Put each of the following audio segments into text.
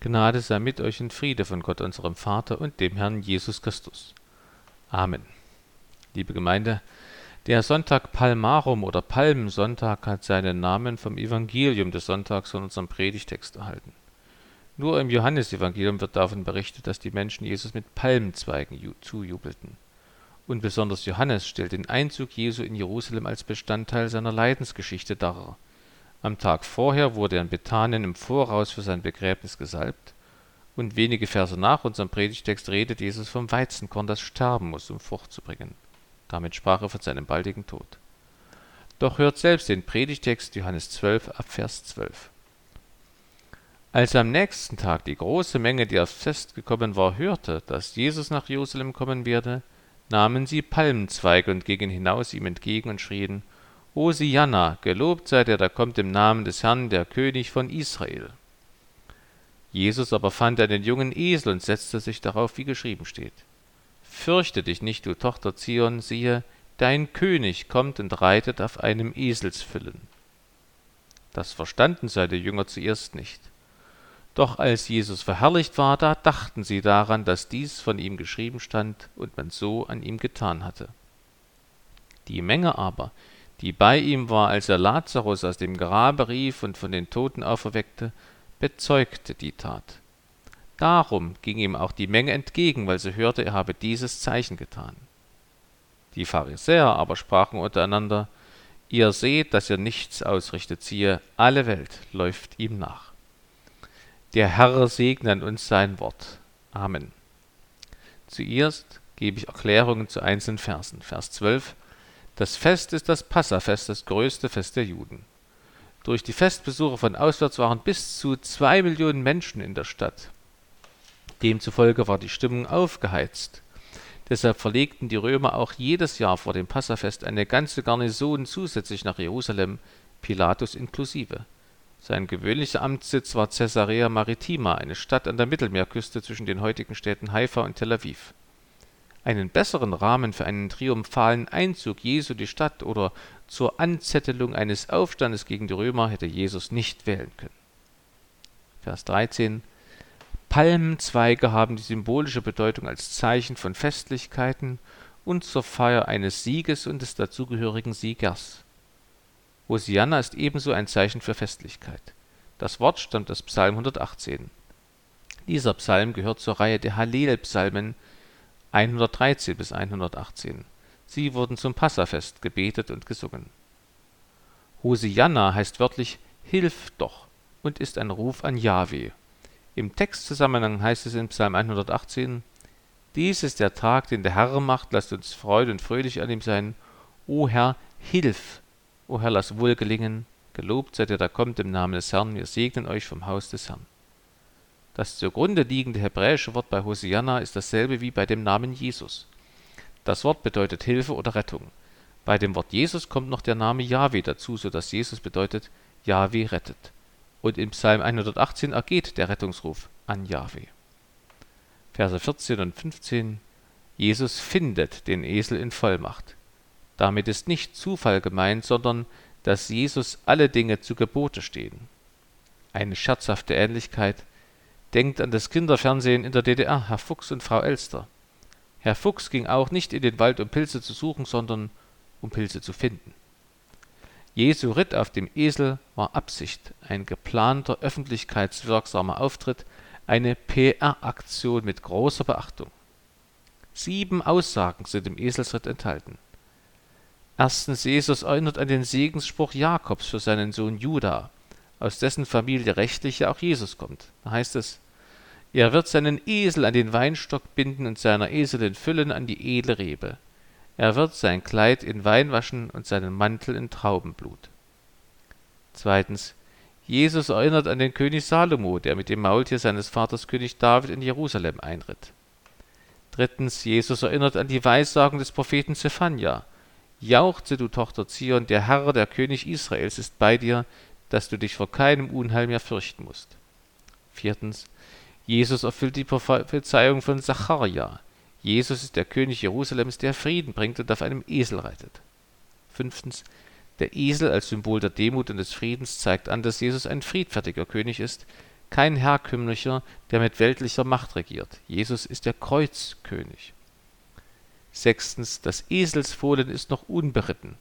Gnade sei mit euch und Friede von Gott unserem Vater und dem Herrn Jesus Christus. Amen. Liebe Gemeinde, der Sonntag Palmarum oder Palmsonntag hat seinen Namen vom Evangelium des Sonntags von unserem Predigtext erhalten. Nur im Johannesevangelium wird davon berichtet, dass die Menschen Jesus mit Palmzweigen zujubelten. Und besonders Johannes stellt den Einzug Jesu in Jerusalem als Bestandteil seiner Leidensgeschichte dar. Am Tag vorher wurde er in Bethanien im Voraus für sein Begräbnis gesalbt, und wenige Verse nach unserem Predigtext redet Jesus vom Weizenkorn, das sterben muss, um Frucht zu bringen. Damit sprach er von seinem baldigen Tod. Doch hört selbst den Predigtext Johannes 12 ab Vers 12. Als am nächsten Tag die große Menge, die aufs Fest gekommen war, hörte, dass Jesus nach Jerusalem kommen werde, nahmen sie Palmenzweige und gingen hinaus ihm entgegen und schrien, Hosianna, gelobt sei der, der kommt im Namen des Herrn, der König von Israel. Jesus aber fand einen jungen Esel und setzte sich darauf, wie geschrieben steht. Fürchte dich nicht, du Tochter Zion, siehe, dein König kommt und reitet auf einem Eselsfüllen. Das verstanden seine Jünger zuerst nicht. Doch als Jesus verherrlicht war, da dachten sie daran, dass dies von ihm geschrieben stand und man so an ihm getan hatte. Die Menge aber, die bei ihm war, als er Lazarus aus dem Grabe rief und von den Toten auferweckte, bezeugte die Tat. Darum ging ihm auch die Menge entgegen, weil sie hörte, er habe dieses Zeichen getan. Die Pharisäer aber sprachen untereinander, Ihr seht, dass ihr nichts ausrichtet, siehe, alle Welt läuft ihm nach. Der Herr segne an uns sein Wort. Amen. Zuerst gebe ich Erklärungen zu einzelnen Versen. Vers 12. Das Fest ist das Passafest, das größte Fest der Juden. Durch die Festbesuche von auswärts waren bis zu zwei Millionen Menschen in der Stadt. Demzufolge war die Stimmung aufgeheizt. Deshalb verlegten die Römer auch jedes Jahr vor dem Passafest eine ganze Garnison zusätzlich nach Jerusalem, Pilatus inklusive. Sein gewöhnlicher Amtssitz war Caesarea Maritima, eine Stadt an der Mittelmeerküste zwischen den heutigen Städten Haifa und Tel Aviv. Einen besseren Rahmen für einen triumphalen Einzug Jesu die Stadt oder zur Anzettelung eines Aufstandes gegen die Römer hätte Jesus nicht wählen können. Vers 13 Palmenzweige haben die symbolische Bedeutung als Zeichen von Festlichkeiten und zur Feier eines Sieges und des dazugehörigen Siegers. Hosianna ist ebenso ein Zeichen für Festlichkeit. Das Wort stammt aus Psalm 118. Dieser Psalm gehört zur Reihe der Hallel-Psalmen 113 bis 118. Sie wurden zum Passafest gebetet und gesungen. Hosianna heißt wörtlich Hilf doch und ist ein Ruf an Jahwe. Im Textzusammenhang heißt es in Psalm 118 Dies ist der Tag, den der Herr macht, lasst uns freude und fröhlich an ihm sein. O Herr, hilf, O Herr, lass wohl gelingen, gelobt seid ihr, da kommt im Namen des Herrn, wir segnen euch vom Haus des Herrn. Das zugrunde liegende hebräische Wort bei Hosianna ist dasselbe wie bei dem Namen Jesus. Das Wort bedeutet Hilfe oder Rettung. Bei dem Wort Jesus kommt noch der Name Yahweh dazu, so dass Jesus bedeutet Yahweh rettet. Und im Psalm 118 ergeht der Rettungsruf an Yahweh. Verse 14 und 15 Jesus findet den Esel in Vollmacht. Damit ist nicht Zufall gemeint, sondern dass Jesus alle Dinge zu Gebote stehen. Eine scherzhafte Ähnlichkeit. Denkt an das Kinderfernsehen in der DDR, Herr Fuchs und Frau Elster. Herr Fuchs ging auch nicht in den Wald, um Pilze zu suchen, sondern um Pilze zu finden. Jesu Ritt auf dem Esel war Absicht, ein geplanter öffentlichkeitswirksamer Auftritt, eine PR-Aktion mit großer Beachtung. Sieben Aussagen sind im Eselsritt enthalten. Erstens, Jesus erinnert an den Segensspruch Jakobs für seinen Sohn Juda, aus dessen Familie rechtlich ja auch Jesus kommt. Da heißt es, er wird seinen Esel an den Weinstock binden und seiner Eselin Füllen an die edle Rebe. Er wird sein Kleid in Wein waschen und seinen Mantel in Traubenblut. Zweitens, Jesus erinnert an den König Salomo, der mit dem Maultier seines Vaters König David in Jerusalem einritt. Drittens, Jesus erinnert an die Weissagung des Propheten Zephania, Jauchze, du Tochter Zion, der Herr, der König Israels ist bei dir, dass du dich vor keinem Unheil mehr fürchten musst. Viertens. Jesus erfüllt die Prophezeiung von Zachariah. Jesus ist der König Jerusalems, der Frieden bringt und auf einem Esel reitet. Fünftens. Der Esel als Symbol der Demut und des Friedens zeigt an, dass Jesus ein friedfertiger König ist, kein herkömmlicher, der mit weltlicher Macht regiert. Jesus ist der Kreuzkönig. Sechstens, das Eselsfohlen ist noch unberitten.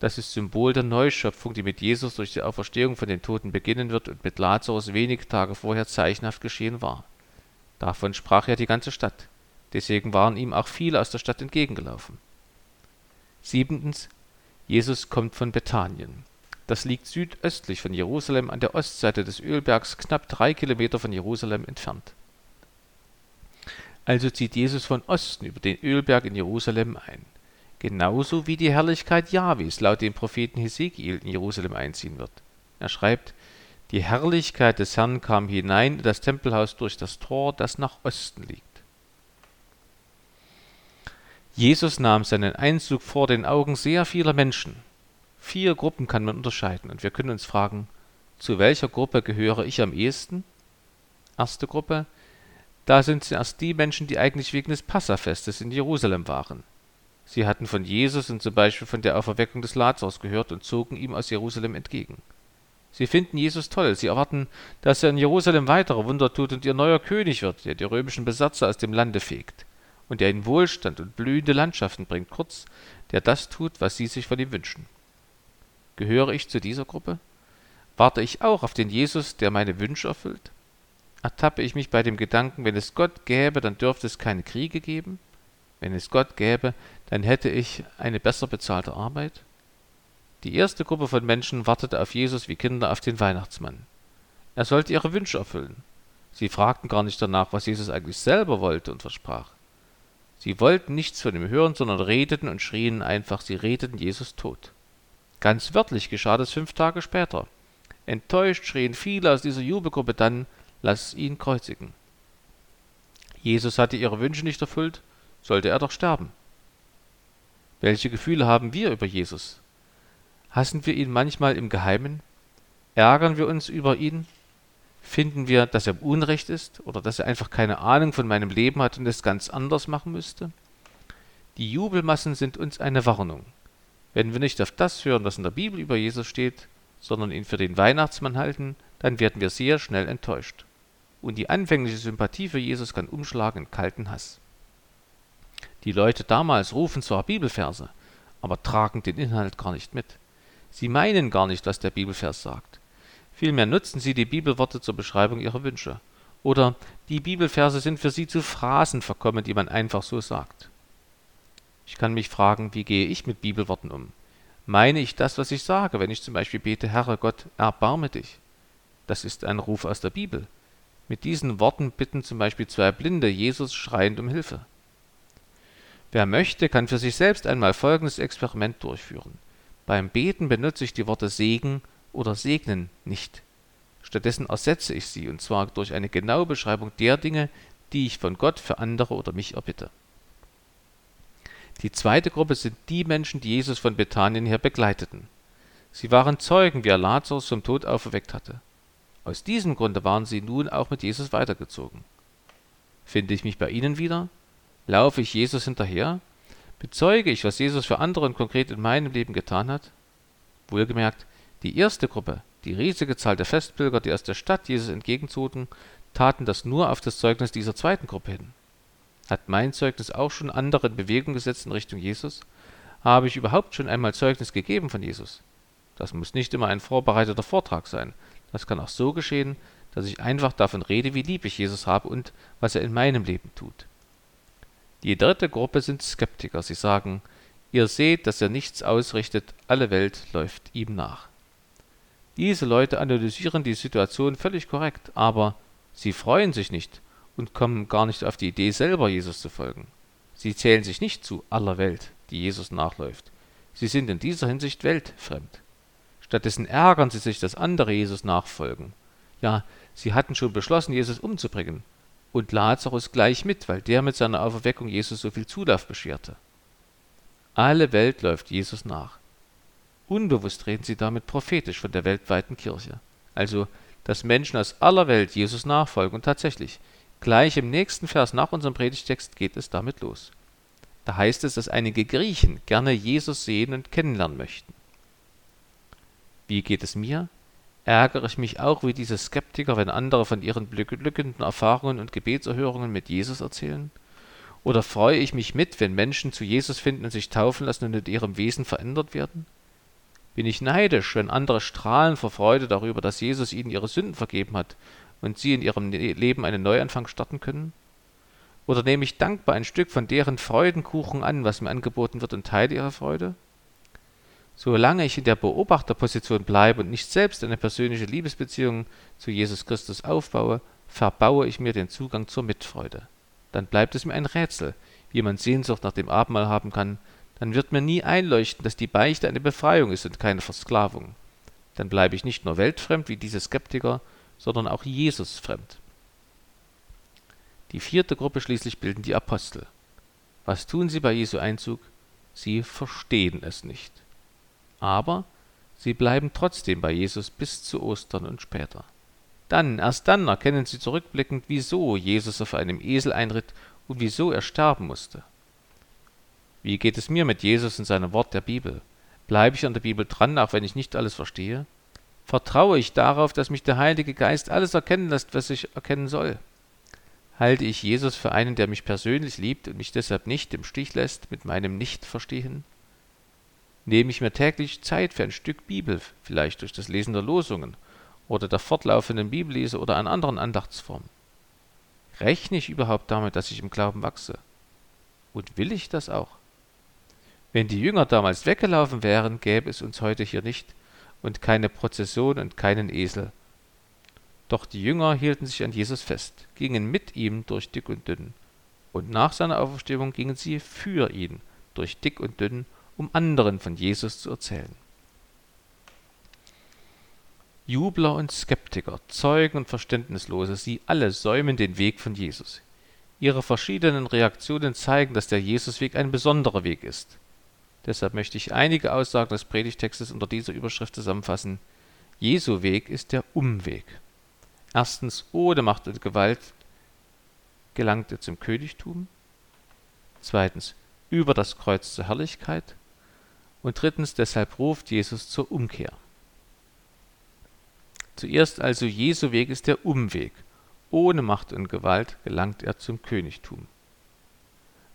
Das ist Symbol der Neuschöpfung, die mit Jesus durch die Auferstehung von den Toten beginnen wird und mit Lazarus wenige Tage vorher zeichenhaft geschehen war. Davon sprach ja die ganze Stadt. Deswegen waren ihm auch viele aus der Stadt entgegengelaufen. Siebentens, Jesus kommt von Bethanien. Das liegt südöstlich von Jerusalem an der Ostseite des Ölbergs, knapp drei Kilometer von Jerusalem entfernt. Also zieht Jesus von Osten über den Ölberg in Jerusalem ein. Genauso wie die Herrlichkeit Jahwes laut dem Propheten Hesekiel in Jerusalem einziehen wird. Er schreibt, die Herrlichkeit des Herrn kam hinein in das Tempelhaus durch das Tor, das nach Osten liegt. Jesus nahm seinen Einzug vor den Augen sehr vieler Menschen. Vier Gruppen kann man unterscheiden und wir können uns fragen, zu welcher Gruppe gehöre ich am ehesten? Erste Gruppe, da sind zuerst die Menschen, die eigentlich wegen des Passafestes in Jerusalem waren. Sie hatten von Jesus und zum Beispiel von der Auferweckung des Lazarus gehört und zogen ihm aus Jerusalem entgegen. Sie finden Jesus toll, sie erwarten, dass er in Jerusalem weitere Wunder tut und ihr neuer König wird, der die römischen Besatzer aus dem Lande fegt und der ihnen Wohlstand und blühende Landschaften bringt, kurz, der das tut, was sie sich von ihm wünschen. Gehöre ich zu dieser Gruppe? Warte ich auch auf den Jesus, der meine Wünsche erfüllt? Ertappe ich mich bei dem Gedanken, wenn es Gott gäbe, dann dürfte es keine Kriege geben? Wenn es Gott gäbe, dann hätte ich eine besser bezahlte Arbeit? Die erste Gruppe von Menschen wartete auf Jesus wie Kinder auf den Weihnachtsmann. Er sollte ihre Wünsche erfüllen. Sie fragten gar nicht danach, was Jesus eigentlich selber wollte und versprach. Sie wollten nichts von ihm hören, sondern redeten und schrien einfach, sie redeten Jesus tot. Ganz wörtlich geschah das fünf Tage später. Enttäuscht schrien viele aus dieser Jubelgruppe dann, lass ihn kreuzigen. Jesus hatte ihre Wünsche nicht erfüllt, sollte er doch sterben. Welche Gefühle haben wir über Jesus? Hassen wir ihn manchmal im Geheimen? Ärgern wir uns über ihn? Finden wir, dass er Unrecht ist oder dass er einfach keine Ahnung von meinem Leben hat und es ganz anders machen müsste? Die Jubelmassen sind uns eine Warnung. Wenn wir nicht auf das hören, was in der Bibel über Jesus steht, sondern ihn für den Weihnachtsmann halten, dann werden wir sehr schnell enttäuscht. Und die anfängliche Sympathie für Jesus kann umschlagen in kalten Hass. Die Leute damals rufen zwar Bibelverse, aber tragen den Inhalt gar nicht mit. Sie meinen gar nicht, was der Bibelvers sagt. Vielmehr nutzen sie die Bibelworte zur Beschreibung ihrer Wünsche. Oder die Bibelverse sind für sie zu Phrasen verkommen, die man einfach so sagt. Ich kann mich fragen, wie gehe ich mit Bibelworten um? Meine ich das, was ich sage, wenn ich zum Beispiel bete, Herr Gott, erbarme dich? Das ist ein Ruf aus der Bibel. Mit diesen Worten bitten zum Beispiel zwei Blinde Jesus schreiend um Hilfe. Wer möchte, kann für sich selbst einmal folgendes Experiment durchführen. Beim Beten benutze ich die Worte Segen oder segnen nicht. Stattdessen ersetze ich sie, und zwar durch eine genaue Beschreibung der Dinge, die ich von Gott für andere oder mich erbitte. Die zweite Gruppe sind die Menschen, die Jesus von Bethanien her begleiteten. Sie waren Zeugen, wie er Lazarus vom Tod auferweckt hatte. Aus diesem Grunde waren sie nun auch mit Jesus weitergezogen. Finde ich mich bei ihnen wieder? Laufe ich Jesus hinterher? Bezeuge ich, was Jesus für andere und konkret in meinem Leben getan hat? Wohlgemerkt, die erste Gruppe, die riesige Zahl der Festpilger, die aus der Stadt Jesus entgegenzogen, taten das nur auf das Zeugnis dieser zweiten Gruppe hin. Hat mein Zeugnis auch schon andere in Bewegung gesetzt in Richtung Jesus? Habe ich überhaupt schon einmal Zeugnis gegeben von Jesus? Das muss nicht immer ein vorbereiteter Vortrag sein. Das kann auch so geschehen, dass ich einfach davon rede, wie lieb ich Jesus habe und was er in meinem Leben tut. Die dritte Gruppe sind Skeptiker. Sie sagen, ihr seht, dass er nichts ausrichtet, alle Welt läuft ihm nach. Diese Leute analysieren die Situation völlig korrekt, aber sie freuen sich nicht und kommen gar nicht auf die Idee, selber Jesus zu folgen. Sie zählen sich nicht zu aller Welt, die Jesus nachläuft. Sie sind in dieser Hinsicht weltfremd. Stattdessen ärgern sie sich, dass andere Jesus nachfolgen. Ja, sie hatten schon beschlossen, Jesus umzubringen. Und Lazarus gleich mit, weil der mit seiner Auferweckung Jesus so viel Zulauf bescherte. Alle Welt läuft Jesus nach. Unbewusst reden sie damit prophetisch von der weltweiten Kirche. Also, dass Menschen aus aller Welt Jesus nachfolgen und tatsächlich, gleich im nächsten Vers nach unserem Predigtext geht es damit los. Da heißt es, dass einige Griechen gerne Jesus sehen und kennenlernen möchten. Wie geht es mir? Ärgere ich mich auch wie diese Skeptiker, wenn andere von ihren beglückenden Erfahrungen und Gebetserhörungen mit Jesus erzählen? Oder freue ich mich mit, wenn Menschen zu Jesus finden und sich taufen lassen und in ihrem Wesen verändert werden? Bin ich neidisch, wenn andere strahlen vor Freude darüber, dass Jesus ihnen ihre Sünden vergeben hat und sie in ihrem Leben einen Neuanfang starten können? Oder nehme ich dankbar ein Stück von deren Freudenkuchen an, was mir angeboten wird, und teile ihre Freude? Solange ich in der Beobachterposition bleibe und nicht selbst eine persönliche Liebesbeziehung zu Jesus Christus aufbaue, verbaue ich mir den Zugang zur Mitfreude. Dann bleibt es mir ein Rätsel, wie man Sehnsucht nach dem Abendmahl haben kann, dann wird mir nie einleuchten, dass die Beichte eine Befreiung ist und keine Versklavung. Dann bleibe ich nicht nur weltfremd wie diese Skeptiker, sondern auch Jesus fremd. Die vierte Gruppe schließlich bilden die Apostel. Was tun sie bei Jesu Einzug? Sie verstehen es nicht. Aber sie bleiben trotzdem bei Jesus bis zu Ostern und später. Dann, erst dann erkennen sie zurückblickend, wieso Jesus auf einem Esel einritt und wieso er sterben musste. Wie geht es mir mit Jesus und seinem Wort der Bibel? Bleibe ich an der Bibel dran, auch wenn ich nicht alles verstehe? Vertraue ich darauf, dass mich der Heilige Geist alles erkennen lässt, was ich erkennen soll? Halte ich Jesus für einen, der mich persönlich liebt und mich deshalb nicht im Stich lässt mit meinem Nichtverstehen? Nehme ich mir täglich Zeit für ein Stück Bibel, vielleicht durch das Lesen der Losungen oder der fortlaufenden Bibellese oder an anderen Andachtsformen? Rechne ich überhaupt damit, dass ich im Glauben wachse? Und will ich das auch? Wenn die Jünger damals weggelaufen wären, gäbe es uns heute hier nicht und keine Prozession und keinen Esel. Doch die Jünger hielten sich an Jesus fest, gingen mit ihm durch dick und dünn. Und nach seiner Auferstehung gingen sie für ihn durch dick und dünn, um anderen von Jesus zu erzählen. Jubler und Skeptiker, Zeugen und Verständnislose, sie alle säumen den Weg von Jesus. Ihre verschiedenen Reaktionen zeigen, dass der Jesusweg ein besonderer Weg ist. Deshalb möchte ich einige Aussagen des Predigtextes unter dieser Überschrift zusammenfassen. Jesu Weg ist der Umweg. Erstens, ohne Macht und Gewalt gelangt er zum Königtum. Zweitens, über das Kreuz zur Herrlichkeit. Und drittens, deshalb ruft Jesus zur Umkehr. Zuerst also Jesu Weg ist der Umweg. Ohne Macht und Gewalt gelangt er zum Königtum.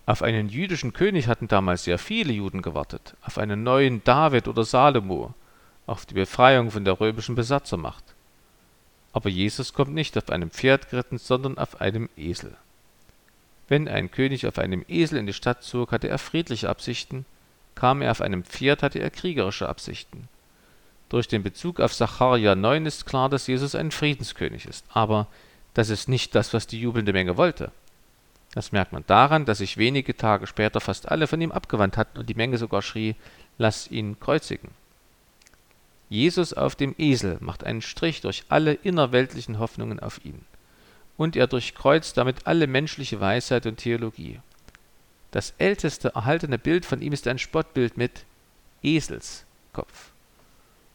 Auf einen jüdischen König hatten damals sehr viele Juden gewartet, auf einen neuen David oder Salomo, auf die Befreiung von der römischen Besatzermacht. Aber Jesus kommt nicht auf einem Pferd geritten, sondern auf einem Esel. Wenn ein König auf einem Esel in die Stadt zog, hatte er friedliche Absichten, kam er auf einem Pferd, hatte er kriegerische Absichten. Durch den Bezug auf Sacharja 9 ist klar, dass Jesus ein Friedenskönig ist, aber das ist nicht das, was die jubelnde Menge wollte. Das merkt man daran, dass sich wenige Tage später fast alle von ihm abgewandt hatten und die Menge sogar schrie, lass ihn kreuzigen. Jesus auf dem Esel macht einen Strich durch alle innerweltlichen Hoffnungen auf ihn. Und er durchkreuzt damit alle menschliche Weisheit und Theologie. Das älteste erhaltene Bild von ihm ist ein Spottbild mit Eselskopf.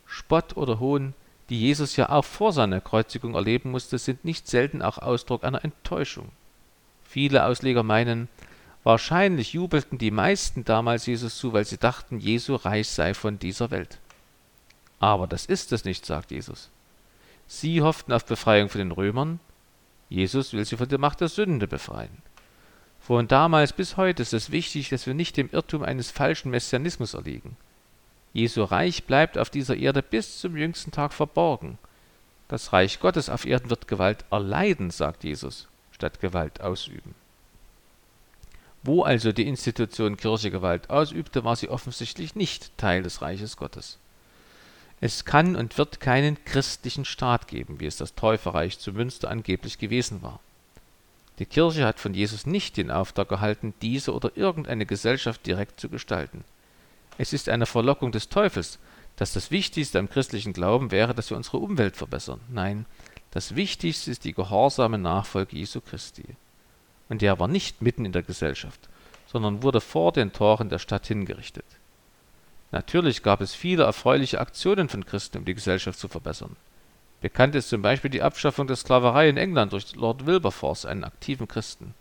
Spott oder Hohn, die Jesus ja auch vor seiner Kreuzigung erleben musste, sind nicht selten auch Ausdruck einer Enttäuschung. Viele Ausleger meinen, wahrscheinlich jubelten die meisten damals Jesus zu, weil sie dachten, Jesu Reich sei von dieser Welt. Aber das ist es nicht, sagt Jesus. Sie hofften auf Befreiung von den Römern, Jesus will sie von der Macht der Sünde befreien. Von damals bis heute ist es wichtig, dass wir nicht dem Irrtum eines falschen Messianismus erliegen. Jesu Reich bleibt auf dieser Erde bis zum jüngsten Tag verborgen. Das Reich Gottes auf Erden wird Gewalt erleiden, sagt Jesus statt Gewalt ausüben. Wo also die Institution Kirche Gewalt ausübte, war sie offensichtlich nicht Teil des Reiches Gottes. Es kann und wird keinen christlichen Staat geben, wie es das Täuferreich zu Münster angeblich gewesen war. Die Kirche hat von Jesus nicht den Auftrag erhalten, diese oder irgendeine Gesellschaft direkt zu gestalten. Es ist eine Verlockung des Teufels, dass das Wichtigste am christlichen Glauben wäre, dass wir unsere Umwelt verbessern. Nein, das Wichtigste ist die gehorsame Nachfolge Jesu Christi. Und der war nicht mitten in der Gesellschaft, sondern wurde vor den Toren der Stadt hingerichtet. Natürlich gab es viele erfreuliche Aktionen von Christen, um die Gesellschaft zu verbessern. Bekannt ist zum Beispiel die Abschaffung der Sklaverei in England durch Lord Wilberforce, einen aktiven Christen.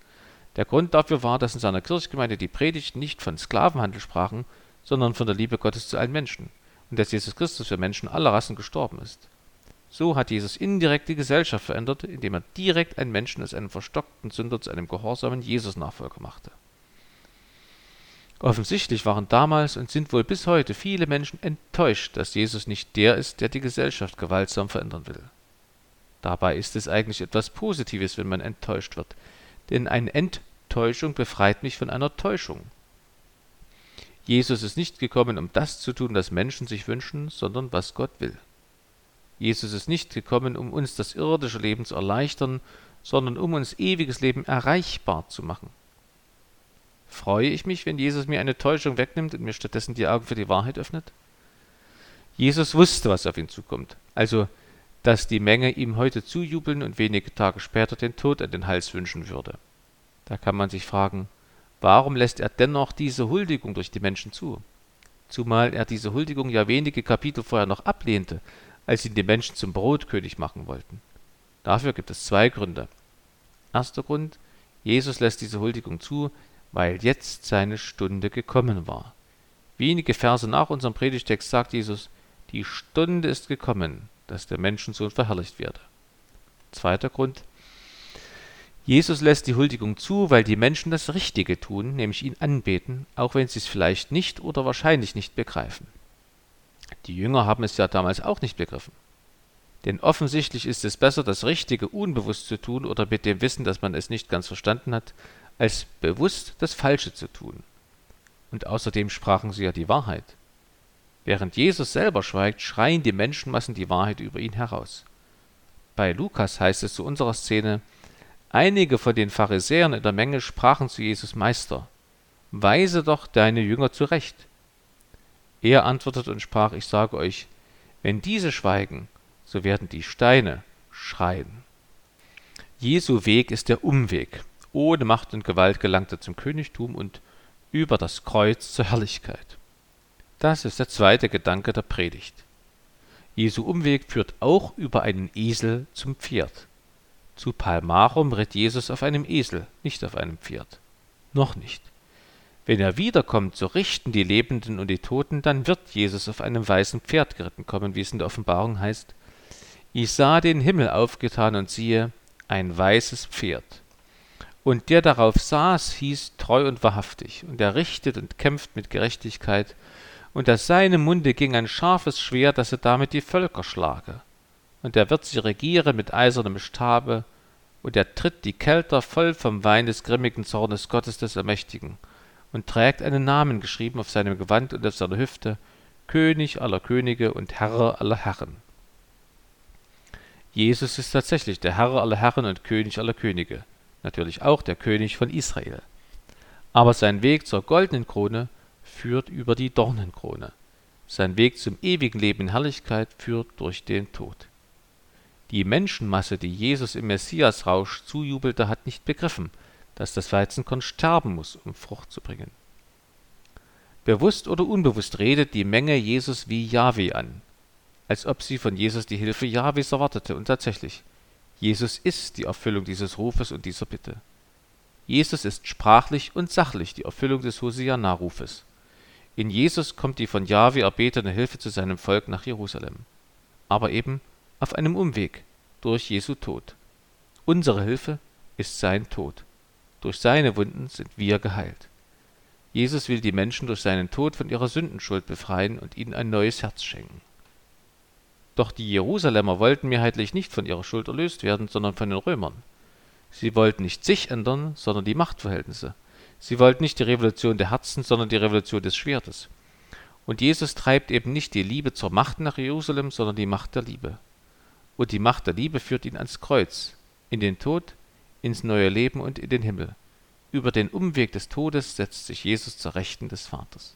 Der Grund dafür war, dass in seiner Kirchgemeinde die Predigten nicht von Sklavenhandel sprachen, sondern von der Liebe Gottes zu allen Menschen und dass Jesus Christus für Menschen aller Rassen gestorben ist. So hat Jesus indirekt die Gesellschaft verändert, indem er direkt einen Menschen aus einem verstockten Sünder zu einem gehorsamen Jesus-Nachfolger machte. Offensichtlich waren damals und sind wohl bis heute viele Menschen enttäuscht, dass Jesus nicht der ist, der die Gesellschaft gewaltsam verändern will. Dabei ist es eigentlich etwas Positives, wenn man enttäuscht wird, denn eine Enttäuschung befreit mich von einer Täuschung. Jesus ist nicht gekommen, um das zu tun, was Menschen sich wünschen, sondern was Gott will. Jesus ist nicht gekommen, um uns das irdische Leben zu erleichtern, sondern um uns ewiges Leben erreichbar zu machen. Freue ich mich, wenn Jesus mir eine Täuschung wegnimmt und mir stattdessen die Augen für die Wahrheit öffnet? Jesus wusste, was auf ihn zukommt, also dass die Menge ihm heute zujubeln und wenige Tage später den Tod an den Hals wünschen würde. Da kann man sich fragen, warum lässt er dennoch diese Huldigung durch die Menschen zu? Zumal er diese Huldigung ja wenige Kapitel vorher noch ablehnte, als ihn die Menschen zum Brotkönig machen wollten. Dafür gibt es zwei Gründe. Erster Grund, Jesus lässt diese Huldigung zu, weil jetzt seine Stunde gekommen war. Wenige Verse nach unserem Predigtext sagt Jesus, die Stunde ist gekommen, dass der Menschensohn verherrlicht werde. Zweiter Grund, Jesus lässt die Huldigung zu, weil die Menschen das Richtige tun, nämlich ihn anbeten, auch wenn sie es vielleicht nicht oder wahrscheinlich nicht begreifen. Die Jünger haben es ja damals auch nicht begriffen. Denn offensichtlich ist es besser, das Richtige unbewusst zu tun oder mit dem Wissen, dass man es nicht ganz verstanden hat, als bewusst das Falsche zu tun. Und außerdem sprachen sie ja die Wahrheit. Während Jesus selber schweigt, schreien die Menschenmassen die Wahrheit über ihn heraus. Bei Lukas heißt es zu unserer Szene, einige von den Pharisäern in der Menge sprachen zu Jesus Meister, weise doch deine Jünger zurecht. Er antwortete und sprach, ich sage euch, wenn diese schweigen, so werden die Steine schreien. Jesu Weg ist der Umweg, ohne Macht und Gewalt gelangt er zum Königtum und über das Kreuz zur Herrlichkeit. Das ist der zweite Gedanke der Predigt. Jesu Umweg führt auch über einen Esel zum Pferd. Zu Palmarum ritt Jesus auf einem Esel, nicht auf einem Pferd. Noch nicht. Wenn er wiederkommt, so richten die Lebenden und die Toten, dann wird Jesus auf einem weißen Pferd geritten kommen, wie es in der Offenbarung heißt. Ich sah den Himmel aufgetan und siehe, ein weißes Pferd. Und der darauf saß, hieß treu und wahrhaftig, und er richtet und kämpft mit Gerechtigkeit, und aus seinem Munde ging ein scharfes Schwert, dass er damit die Völker schlage. Und er wird sie regieren mit eisernem Stabe, und er tritt die Kelter voll vom Wein des grimmigen Zornes Gottes des Ermächtigen, und trägt einen Namen geschrieben auf seinem Gewand und auf seiner Hüfte, König aller Könige und Herr aller Herren. Jesus ist tatsächlich der Herr aller Herren und König aller Könige natürlich auch der König von Israel. Aber sein Weg zur goldenen Krone führt über die Dornenkrone. Sein Weg zum ewigen Leben in Herrlichkeit führt durch den Tod. Die Menschenmasse, die Jesus im Messiasrausch zujubelte, hat nicht begriffen, dass das Weizenkorn sterben muss, um Frucht zu bringen. Bewusst oder unbewusst redet die Menge Jesus wie Jahwe an, als ob sie von Jesus die Hilfe Jahwes erwartete und tatsächlich, Jesus ist die Erfüllung dieses Rufes und dieser Bitte. Jesus ist sprachlich und sachlich die Erfüllung des Hosianna-Rufes. In Jesus kommt die von Jahwe erbetene Hilfe zu seinem Volk nach Jerusalem. Aber eben auf einem Umweg, durch Jesu Tod. Unsere Hilfe ist sein Tod. Durch seine Wunden sind wir geheilt. Jesus will die Menschen durch seinen Tod von ihrer Sündenschuld befreien und ihnen ein neues Herz schenken. Doch die Jerusalemer wollten mehrheitlich nicht von ihrer Schuld erlöst werden, sondern von den Römern. Sie wollten nicht sich ändern, sondern die Machtverhältnisse. Sie wollten nicht die Revolution der Herzen, sondern die Revolution des Schwertes. Und Jesus treibt eben nicht die Liebe zur Macht nach Jerusalem, sondern die Macht der Liebe. Und die Macht der Liebe führt ihn ans Kreuz, in den Tod, ins neue Leben und in den Himmel. Über den Umweg des Todes setzt sich Jesus zur Rechten des Vaters.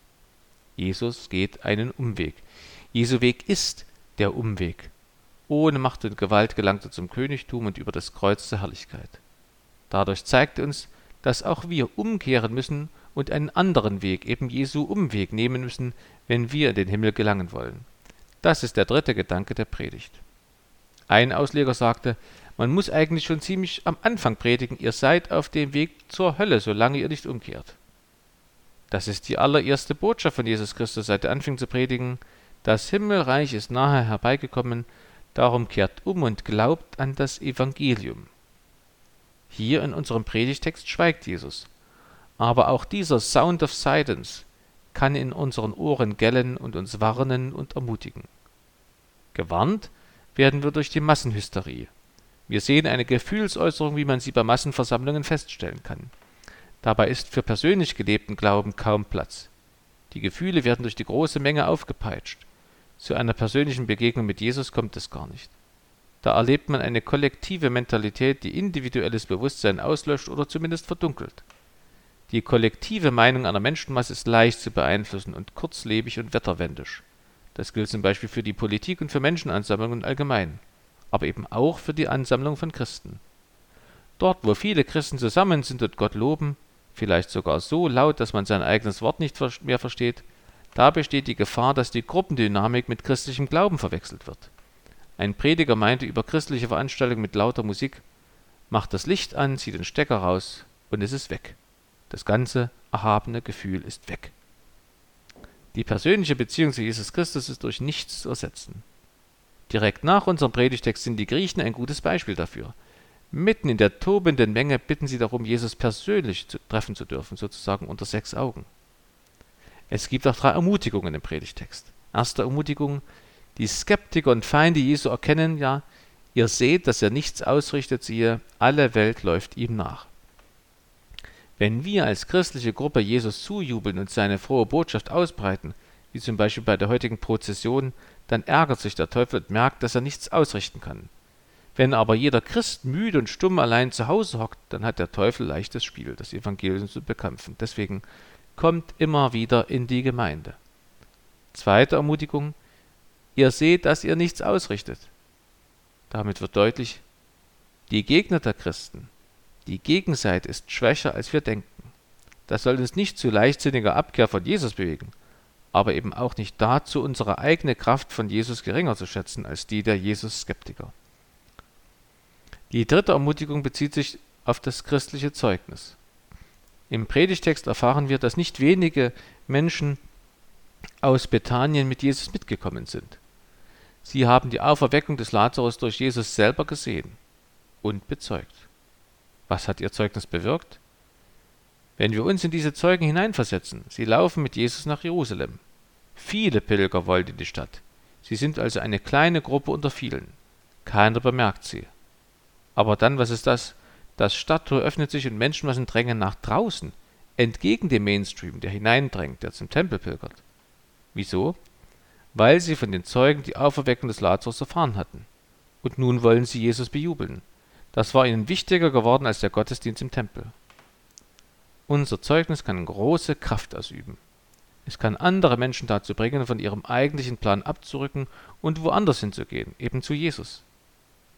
Jesus geht einen Umweg. Jesu Weg ist der Umweg. Ohne Macht und Gewalt gelangt er zum Königtum und über das Kreuz zur Herrlichkeit. Dadurch zeigt uns, dass auch wir umkehren müssen und einen anderen Weg, eben Jesu Umweg, nehmen müssen, wenn wir in den Himmel gelangen wollen. Das ist der dritte Gedanke der Predigt. Ein Ausleger sagte, man muss eigentlich schon ziemlich am Anfang predigen, ihr seid auf dem Weg zur Hölle, solange ihr nicht umkehrt. Das ist die allererste Botschaft von Jesus Christus, seit er anfing zu predigen, das Himmelreich ist nahe herbeigekommen, Darum kehrt um und glaubt an das Evangelium. Hier in unserem Predigtext schweigt Jesus. Aber auch dieser Sound of Silence kann in unseren Ohren gellen und uns warnen und ermutigen. Gewarnt werden wir durch die Massenhysterie. Wir sehen eine Gefühlsäußerung, wie man sie bei Massenversammlungen feststellen kann. Dabei ist für persönlich gelebten Glauben kaum Platz. Die Gefühle werden durch die große Menge aufgepeitscht. Zu einer persönlichen Begegnung mit Jesus kommt es gar nicht. Da erlebt man eine kollektive Mentalität, die individuelles Bewusstsein auslöscht oder zumindest verdunkelt. Die kollektive Meinung einer Menschenmasse ist leicht zu beeinflussen und kurzlebig und wetterwendisch. Das gilt zum Beispiel für die Politik und für Menschenansammlungen allgemein, aber eben auch für die Ansammlung von Christen. Dort, wo viele Christen zusammen sind und Gott loben, vielleicht sogar so laut, dass man sein eigenes Wort nicht mehr versteht, da besteht die Gefahr, dass die Gruppendynamik mit christlichem Glauben verwechselt wird. Ein Prediger meinte über christliche Veranstaltungen mit lauter Musik, macht das Licht an, zieht den Stecker raus und es ist weg. Das ganze erhabene Gefühl ist weg. Die persönliche Beziehung zu Jesus Christus ist durch nichts zu ersetzen. Direkt nach unserem Predigtext sind die Griechen ein gutes Beispiel dafür. Mitten in der tobenden Menge bitten sie darum, Jesus persönlich treffen zu dürfen, sozusagen unter sechs Augen. Es gibt auch drei Ermutigungen im Predigtext. Erste Ermutigung, die Skeptiker und Feinde Jesu erkennen ja, ihr seht, dass er nichts ausrichtet, siehe, alle Welt läuft ihm nach. Wenn wir als christliche Gruppe Jesus zujubeln und seine frohe Botschaft ausbreiten, wie zum Beispiel bei der heutigen Prozession, dann ärgert sich der Teufel und merkt, dass er nichts ausrichten kann. Wenn aber jeder Christ müde und stumm allein zu Hause hockt, dann hat der Teufel leichtes Spiel, das Evangelium zu bekämpfen. Deswegen kommt immer wieder in die Gemeinde. Zweite Ermutigung, ihr seht, dass ihr nichts ausrichtet. Damit wird deutlich, die Gegner der Christen, die Gegenseite ist schwächer, als wir denken. Das soll uns nicht zu leichtsinniger Abkehr von Jesus bewegen, aber eben auch nicht dazu, unsere eigene Kraft von Jesus geringer zu schätzen als die der Jesus-Skeptiker. Die dritte Ermutigung bezieht sich auf das christliche Zeugnis. Im Predigtext erfahren wir, dass nicht wenige Menschen aus Bethanien mit Jesus mitgekommen sind. Sie haben die Auferweckung des Lazarus durch Jesus selber gesehen und bezeugt. Was hat ihr Zeugnis bewirkt? Wenn wir uns in diese Zeugen hineinversetzen, sie laufen mit Jesus nach Jerusalem. Viele Pilger wollen in die Stadt. Sie sind also eine kleine Gruppe unter vielen. Keiner bemerkt sie. Aber dann, was ist das? Das Stadttor öffnet sich und Menschenmassen drängen nach draußen, entgegen dem Mainstream, der hineindrängt, der zum Tempel pilgert. Wieso? Weil sie von den Zeugen die Auferweckung des Lazarus erfahren hatten. Und nun wollen sie Jesus bejubeln. Das war ihnen wichtiger geworden als der Gottesdienst im Tempel. Unser Zeugnis kann große Kraft ausüben. Es kann andere Menschen dazu bringen, von ihrem eigentlichen Plan abzurücken und woanders hinzugehen, eben zu Jesus.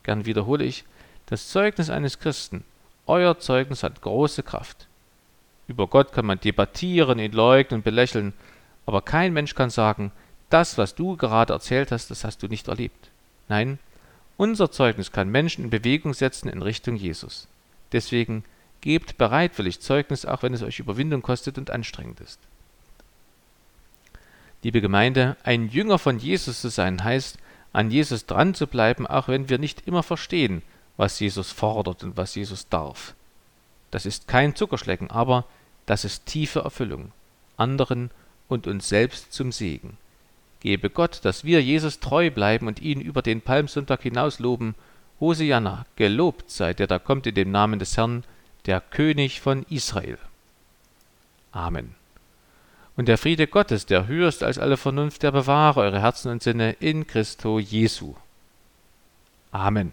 Gern wiederhole ich, das Zeugnis eines Christen, euer Zeugnis hat große Kraft. Über Gott kann man debattieren, ihn leugnen, belächeln, aber kein Mensch kann sagen, das, was du gerade erzählt hast, das hast du nicht erlebt. Nein, unser Zeugnis kann Menschen in Bewegung setzen in Richtung Jesus. Deswegen gebt bereitwillig Zeugnis, auch wenn es euch Überwindung kostet und anstrengend ist. Liebe Gemeinde, ein Jünger von Jesus zu sein heißt, an Jesus dran zu bleiben, auch wenn wir nicht immer verstehen, was Jesus fordert und was Jesus darf. Das ist kein Zuckerschlecken, aber das ist tiefe Erfüllung, anderen und uns selbst zum Segen. Gebe Gott, dass wir Jesus treu bleiben und ihn über den Palmsonntag hinaus loben. Hosianna, gelobt sei der da kommt in dem Namen des Herrn, der König von Israel. Amen. Und der Friede Gottes, der höher ist als alle Vernunft, der bewahre eure Herzen und Sinne in Christo Jesu. Amen.